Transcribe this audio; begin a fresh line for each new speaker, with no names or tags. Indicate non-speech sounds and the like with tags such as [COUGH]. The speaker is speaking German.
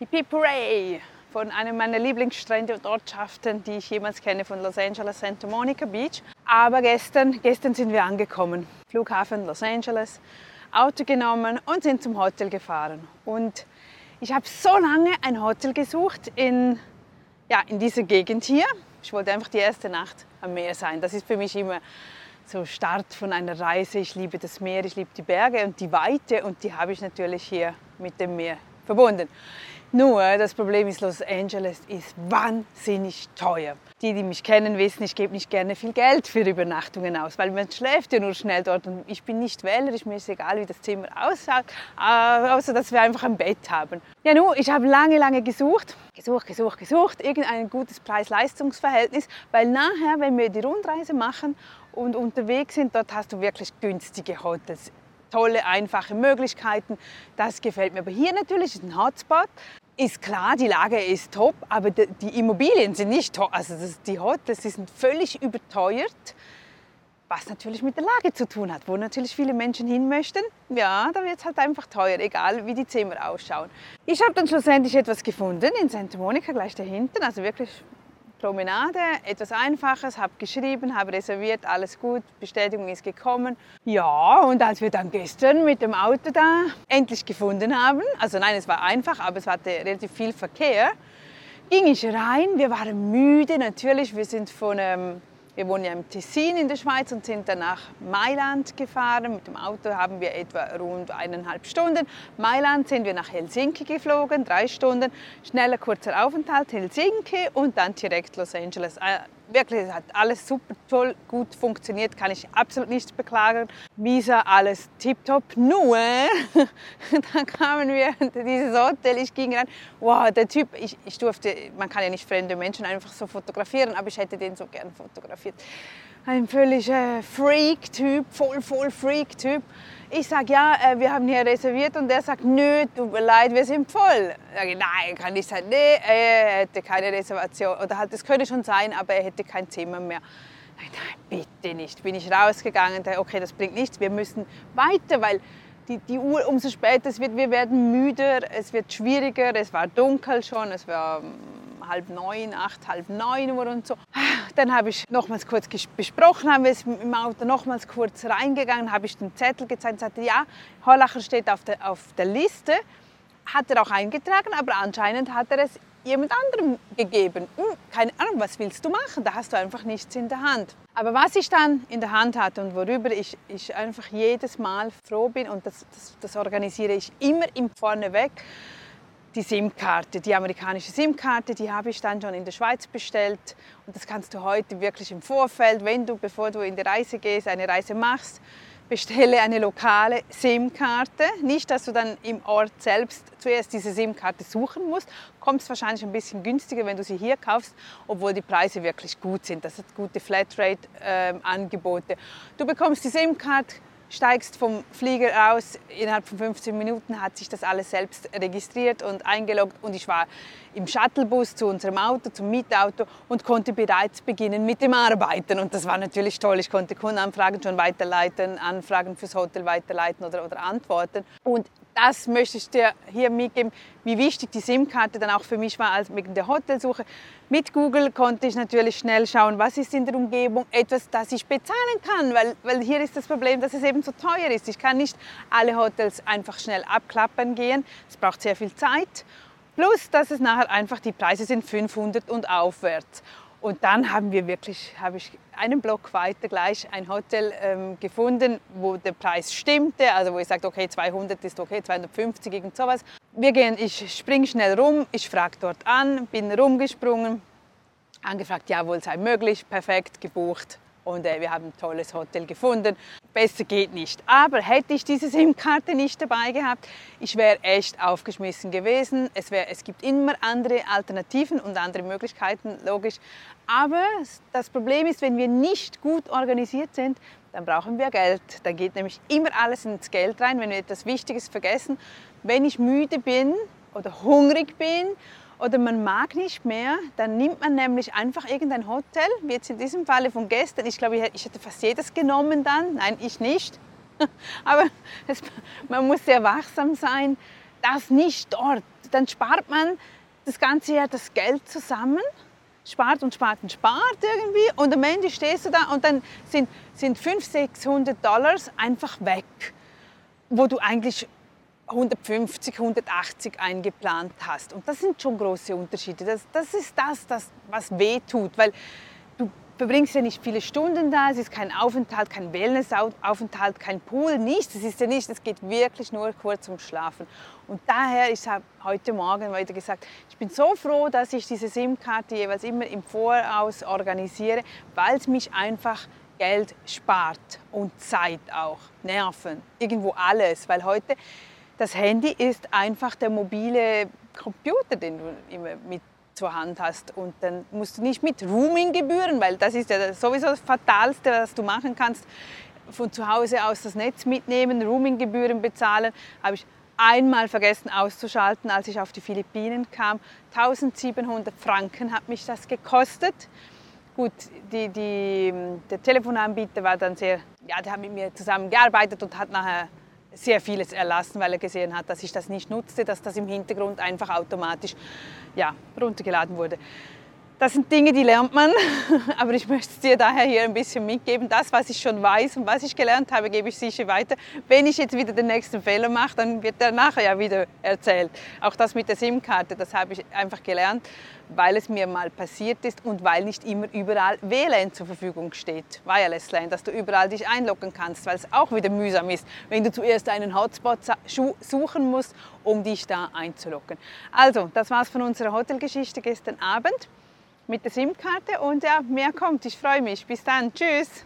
Hippie Hooray! von einem meiner Lieblingsstrände und Ortschaften, die ich jemals kenne, von Los Angeles, Santa Monica Beach. Aber gestern, gestern sind wir angekommen. Flughafen Los Angeles, Auto genommen und sind zum Hotel gefahren. Und ich habe so lange ein Hotel gesucht in, ja, in dieser Gegend hier. Ich wollte einfach die erste Nacht am Meer sein. Das ist für mich immer so Start von einer Reise. Ich liebe das Meer, ich liebe die Berge und die Weite und die habe ich natürlich hier mit dem Meer verbunden. Nur das Problem ist, Los Angeles ist wahnsinnig teuer. Die, die mich kennen, wissen, ich gebe nicht gerne viel Geld für Übernachtungen aus, weil man schläft ja nur schnell dort und ich bin nicht wählerisch, mir ist egal, wie das Zimmer ausschaut, äh, außer dass wir einfach ein Bett haben. Ja, nun, ich habe lange, lange gesucht, gesucht, gesucht, gesucht, irgendein gutes Preis-Leistungs-Verhältnis, weil nachher, wenn wir die Rundreise machen und unterwegs sind, dort hast du wirklich günstige Hotels tolle, einfache Möglichkeiten. Das gefällt mir. Aber hier natürlich ist ein Hotspot. Ist klar, die Lage ist top, aber die Immobilien sind nicht top. Also das, die Hotels die sind völlig überteuert, was natürlich mit der Lage zu tun hat, wo natürlich viele Menschen hin möchten. Ja, da wird es halt einfach teuer, egal wie die Zimmer ausschauen. Ich habe dann schlussendlich etwas gefunden in Santa Monica, gleich dahinter, also wirklich Promenade, etwas Einfaches, habe geschrieben, habe reserviert, alles gut, Bestätigung ist gekommen. Ja, und als wir dann gestern mit dem Auto da endlich gefunden haben, also nein, es war einfach, aber es hatte relativ viel Verkehr, ging ich rein. Wir waren müde natürlich, wir sind von ähm, wir wohnen ja im Tessin in der Schweiz und sind dann nach Mailand gefahren. Mit dem Auto haben wir etwa rund eineinhalb Stunden. Mailand sind wir nach Helsinki geflogen, drei Stunden. Schneller, kurzer Aufenthalt Helsinki und dann direkt Los Angeles. Wirklich, hat alles super toll, gut funktioniert, kann ich absolut nicht beklagen. Visa, alles tipptopp. Nur, [LAUGHS] dann kamen wir [LAUGHS] in dieses Hotel, ich ging rein, wow, der Typ, ich, ich durfte, man kann ja nicht fremde Menschen einfach so fotografieren, aber ich hätte den so gern fotografiert. Ein völliger Freak-Typ, voll, voll Freak-Typ. Ich sage, ja, äh, wir haben hier reserviert und er sagt, nö, tut mir leid, wir sind voll. Ich sage, nein, kann ich sagen, nee, er hätte keine Reservation. Oder halt, das könnte schon sein, aber er hätte kein Zimmer mehr. Nein, nein, bitte nicht. Bin ich rausgegangen, okay, das bringt nichts, wir müssen weiter, weil die, die Uhr, umso später es wird, wir werden müder, es wird schwieriger, es war dunkel schon, es war halb neun, acht, halb neun Uhr und so. Dann habe ich nochmals kurz besprochen, haben wir es im Auto nochmals kurz reingegangen, habe ich den Zettel gezeigt und sagte, ja, Hollacher steht auf der, auf der Liste, hat er auch eingetragen, aber anscheinend hat er es jemand anderem gegeben. Hm, keine Ahnung, was willst du machen? Da hast du einfach nichts in der Hand. Aber was ich dann in der Hand hatte und worüber ich, ich einfach jedes Mal froh bin und das, das, das organisiere ich immer im Vorneweg, die SIM-Karte, die amerikanische SIM-Karte, die habe ich dann schon in der Schweiz bestellt. Und das kannst du heute wirklich im Vorfeld, wenn du, bevor du in die Reise gehst, eine Reise machst, bestelle eine lokale SIM-Karte. Nicht, dass du dann im Ort selbst zuerst diese SIM-Karte suchen musst. Kommst wahrscheinlich ein bisschen günstiger, wenn du sie hier kaufst, obwohl die Preise wirklich gut sind. Das hat gute Flatrate-Angebote. Ähm, du bekommst die SIM-Karte steigst vom Flieger aus, innerhalb von 15 Minuten hat sich das alles selbst registriert und eingeloggt und ich war im Shuttlebus zu unserem Auto, zum Mietauto und konnte bereits beginnen mit dem Arbeiten. Und das war natürlich toll. Ich konnte Kundenanfragen schon weiterleiten, Anfragen fürs Hotel weiterleiten oder, oder antworten. Und das möchte ich dir hier mitgeben, wie wichtig die SIM-Karte dann auch für mich war als wegen der Hotelsuche. Mit Google konnte ich natürlich schnell schauen, was ist in der Umgebung, etwas, das ich bezahlen kann, weil, weil hier ist das Problem, dass es eben so teuer ist. Ich kann nicht alle Hotels einfach schnell abklappern gehen, es braucht sehr viel Zeit. Plus, dass es nachher einfach die Preise sind 500 und aufwärts. Und dann haben wir wirklich, habe ich einen Block weiter gleich ein Hotel ähm, gefunden, wo der Preis stimmte, also wo ich sagte, okay, 200 ist okay, 250, irgend sowas. Wir gehen, ich springe schnell rum, ich frage dort an, bin rumgesprungen, angefragt, jawohl, sei möglich, perfekt, gebucht und äh, wir haben ein tolles Hotel gefunden. Besser geht nicht. Aber hätte ich diese SIM-Karte nicht dabei gehabt, ich wäre echt aufgeschmissen gewesen. Es, wär, es gibt immer andere Alternativen und andere Möglichkeiten, logisch. Aber das Problem ist, wenn wir nicht gut organisiert sind, dann brauchen wir Geld. Dann geht nämlich immer alles ins Geld rein, wenn wir etwas Wichtiges vergessen. Wenn ich müde bin oder hungrig bin oder man mag nicht mehr, dann nimmt man nämlich einfach irgendein Hotel, wie jetzt in diesem Falle von gestern. Ich glaube, ich hätte fast jedes genommen dann. Nein, ich nicht. [LAUGHS] Aber es, man muss sehr wachsam sein, dass nicht dort dann spart man das ganze Jahr das Geld zusammen, spart und spart und spart irgendwie und am Ende stehst du da und dann sind, sind 500, 600 Dollars einfach weg, wo du eigentlich 150, 180 eingeplant hast. Und das sind schon große Unterschiede. Das, das ist das, das, was weh tut, weil du verbringst ja nicht viele Stunden da, es ist kein Aufenthalt, kein Wellnessaufenthalt, kein Pool, nichts. Es ist ja nicht, es geht wirklich nur kurz zum Schlafen. Und daher, ich habe heute Morgen wieder gesagt, ich bin so froh, dass ich diese SIM-Karte jeweils immer im Voraus organisiere, weil es mich einfach Geld spart und Zeit auch, Nerven, irgendwo alles, weil heute das Handy ist einfach der mobile Computer, den du immer mit zur Hand hast. Und dann musst du nicht mit Roaming-Gebühren, weil das ist ja sowieso das Fatalste, was du machen kannst, von zu Hause aus das Netz mitnehmen, Roaming-Gebühren bezahlen. Habe ich einmal vergessen auszuschalten, als ich auf die Philippinen kam. 1700 Franken hat mich das gekostet. Gut, die, die, der Telefonanbieter war dann sehr, ja, der hat mit mir zusammengearbeitet und hat nachher sehr vieles erlassen, weil er gesehen hat, dass ich das nicht nutzte, dass das im Hintergrund einfach automatisch ja, runtergeladen wurde. Das sind Dinge, die lernt man, [LAUGHS] aber ich möchte es dir daher hier ein bisschen mitgeben. Das, was ich schon weiß und was ich gelernt habe, gebe ich sicher weiter. Wenn ich jetzt wieder den nächsten Fehler mache, dann wird der nachher ja wieder erzählt. Auch das mit der SIM-Karte, das habe ich einfach gelernt, weil es mir mal passiert ist und weil nicht immer überall WLAN zur Verfügung steht, Wireless LAN, dass du überall dich einloggen kannst, weil es auch wieder mühsam ist, wenn du zuerst einen Hotspot suchen musst, um dich da einzuloggen. Also, das war's von unserer Hotelgeschichte gestern Abend mit der SIM-Karte und ja, mehr kommt. Ich freue mich. Bis dann. Tschüss.